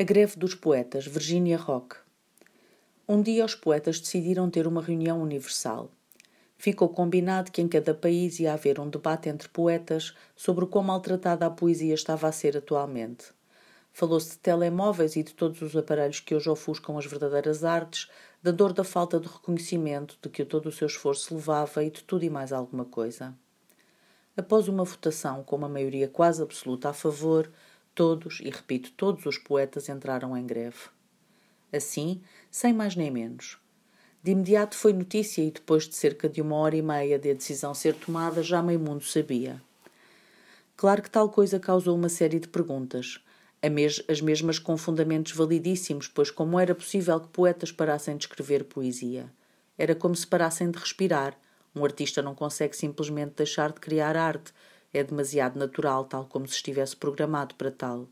A greve dos poetas, Virginia Rock. Um dia os poetas decidiram ter uma reunião universal. Ficou combinado que em cada país ia haver um debate entre poetas sobre o quão maltratada a poesia estava a ser atualmente. Falou-se de telemóveis e de todos os aparelhos que hoje ofuscam as verdadeiras artes, da dor da falta de reconhecimento de que todo o seu esforço levava e de tudo e mais alguma coisa. Após uma votação com uma maioria quase absoluta a favor, Todos, e repito, todos os poetas entraram em greve. Assim, sem mais nem menos. De imediato foi notícia e depois de cerca de uma hora e meia de a decisão ser tomada, já meio mundo sabia. Claro que tal coisa causou uma série de perguntas, as mesmas com fundamentos validíssimos, pois como era possível que poetas parassem de escrever poesia? Era como se parassem de respirar. Um artista não consegue simplesmente deixar de criar arte, é demasiado natural, tal como se estivesse programado para tal.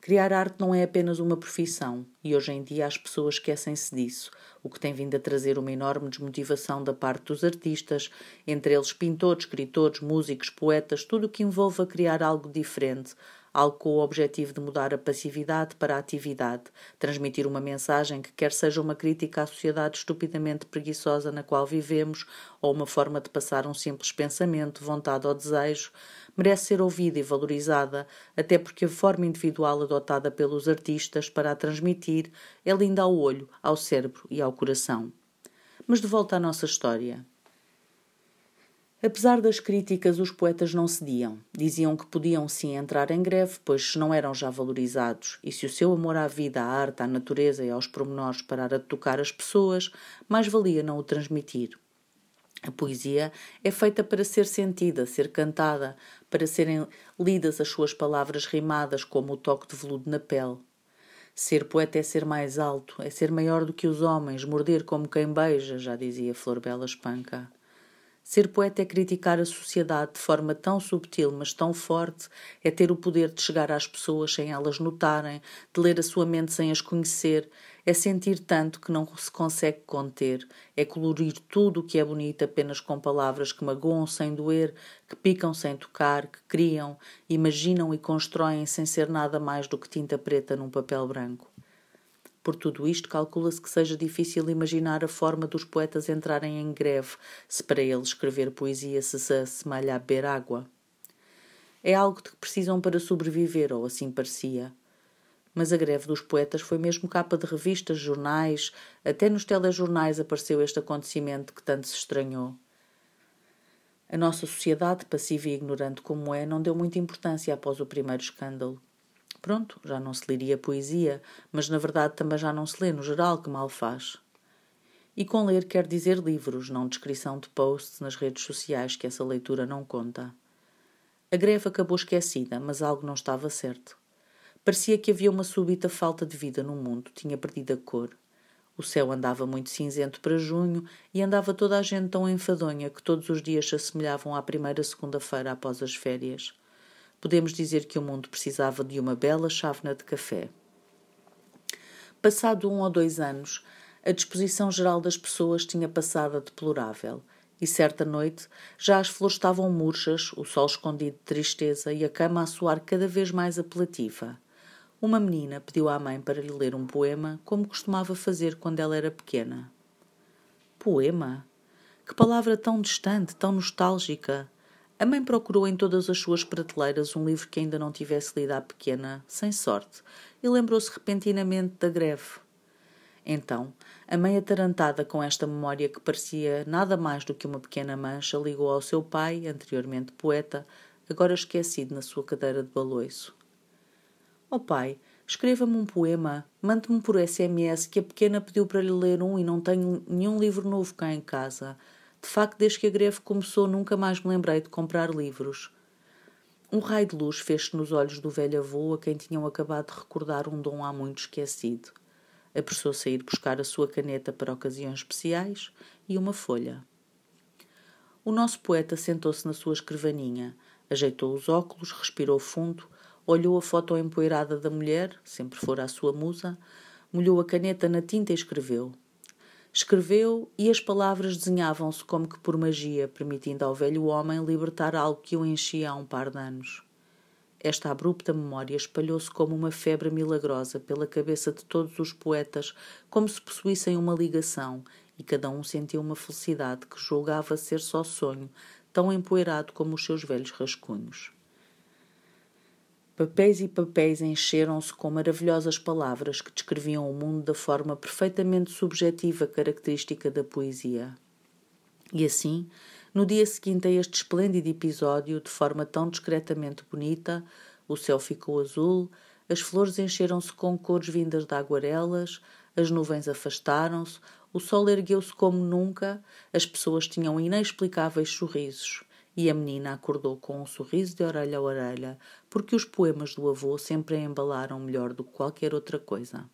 Criar arte não é apenas uma profissão, e hoje em dia as pessoas esquecem-se disso, o que tem vindo a trazer uma enorme desmotivação da parte dos artistas, entre eles pintores, escritores, músicos, poetas, tudo o que envolva criar algo diferente, algo com o objetivo de mudar a passividade para a atividade, transmitir uma mensagem que quer seja uma crítica à sociedade estupidamente preguiçosa na qual vivemos ou uma forma de passar um simples pensamento, vontade ou desejo, merece ser ouvida e valorizada, até porque a forma individual adotada pelos artistas para a transmitir é linda ao olho, ao cérebro e ao coração. Mas de volta à nossa história. Apesar das críticas, os poetas não cediam. Diziam que podiam sim entrar em greve, pois não eram já valorizados, e se o seu amor à vida, à arte, à natureza e aos pormenores parar a tocar as pessoas, mais valia não o transmitir. A poesia é feita para ser sentida, ser cantada, para serem lidas as suas palavras rimadas como o toque de veludo na pele. Ser poeta é ser mais alto, é ser maior do que os homens, morder como quem beija, já dizia Flor Bela Espanca. Ser poeta é criticar a sociedade de forma tão subtil, mas tão forte, é ter o poder de chegar às pessoas sem elas notarem, de ler a sua mente sem as conhecer, é sentir tanto que não se consegue conter, é colorir tudo o que é bonito apenas com palavras que magoam sem doer, que picam sem tocar, que criam, imaginam e constroem sem ser nada mais do que tinta preta num papel branco. Por tudo isto, calcula-se que seja difícil imaginar a forma dos poetas entrarem em greve, se para eles escrever poesia se assemelha a beber água. É algo de que precisam para sobreviver, ou assim parecia. Mas a greve dos poetas foi mesmo capa de revistas, jornais, até nos telejornais apareceu este acontecimento que tanto se estranhou. A nossa sociedade, passiva e ignorante como é, não deu muita importância após o primeiro escândalo. Pronto, já não se leria poesia, mas na verdade também já não se lê no geral, que mal faz. E com ler quer dizer livros, não descrição de posts nas redes sociais, que essa leitura não conta. A greve acabou esquecida, mas algo não estava certo. Parecia que havia uma súbita falta de vida no mundo, tinha perdido a cor. O céu andava muito cinzento para junho e andava toda a gente tão enfadonha que todos os dias se assemelhavam à primeira segunda-feira após as férias podemos dizer que o mundo precisava de uma bela chávena de café. Passado um ou dois anos, a disposição geral das pessoas tinha passado a deplorável, e certa noite já as flores estavam murchas, o sol escondido de tristeza e a cama a soar cada vez mais apelativa. Uma menina pediu à mãe para lhe ler um poema, como costumava fazer quando ela era pequena. Poema? Que palavra tão distante, tão nostálgica! A mãe procurou em todas as suas prateleiras um livro que ainda não tivesse lido à pequena, sem sorte, e lembrou-se repentinamente da greve. Então, a mãe atarantada com esta memória que parecia nada mais do que uma pequena mancha, ligou ao seu pai, anteriormente poeta, agora esquecido na sua cadeira de baloiço. Ó oh pai, escreva-me um poema, mande-me por SMS que a pequena pediu para lhe ler um e não tenho nenhum livro novo cá em casa. De facto, desde que a greve começou, nunca mais me lembrei de comprar livros. Um raio de luz fez-se nos olhos do velho avô a quem tinham acabado de recordar um dom há muito esquecido. Apressou-se a ir buscar a sua caneta para ocasiões especiais e uma folha. O nosso poeta sentou-se na sua escrivaninha, ajeitou os óculos, respirou fundo, olhou a foto empoeirada da mulher, sempre fora a sua musa, molhou a caneta na tinta e escreveu: Escreveu e as palavras desenhavam-se como que por magia, permitindo ao velho homem libertar algo que o enchia há um par de anos. Esta abrupta memória espalhou-se como uma febre milagrosa pela cabeça de todos os poetas, como se possuíssem uma ligação, e cada um sentia uma felicidade que julgava ser só sonho, tão empoeirado como os seus velhos rascunhos. Papéis e papéis encheram-se com maravilhosas palavras que descreviam o mundo da forma perfeitamente subjetiva característica da poesia. E assim, no dia seguinte a este esplêndido episódio, de forma tão discretamente bonita, o céu ficou azul, as flores encheram-se com cores vindas de aguarelas, as nuvens afastaram-se, o sol ergueu-se como nunca, as pessoas tinham inexplicáveis sorrisos. E a menina acordou com um sorriso de orelha a orelha, porque os poemas do avô sempre a embalaram melhor do que qualquer outra coisa.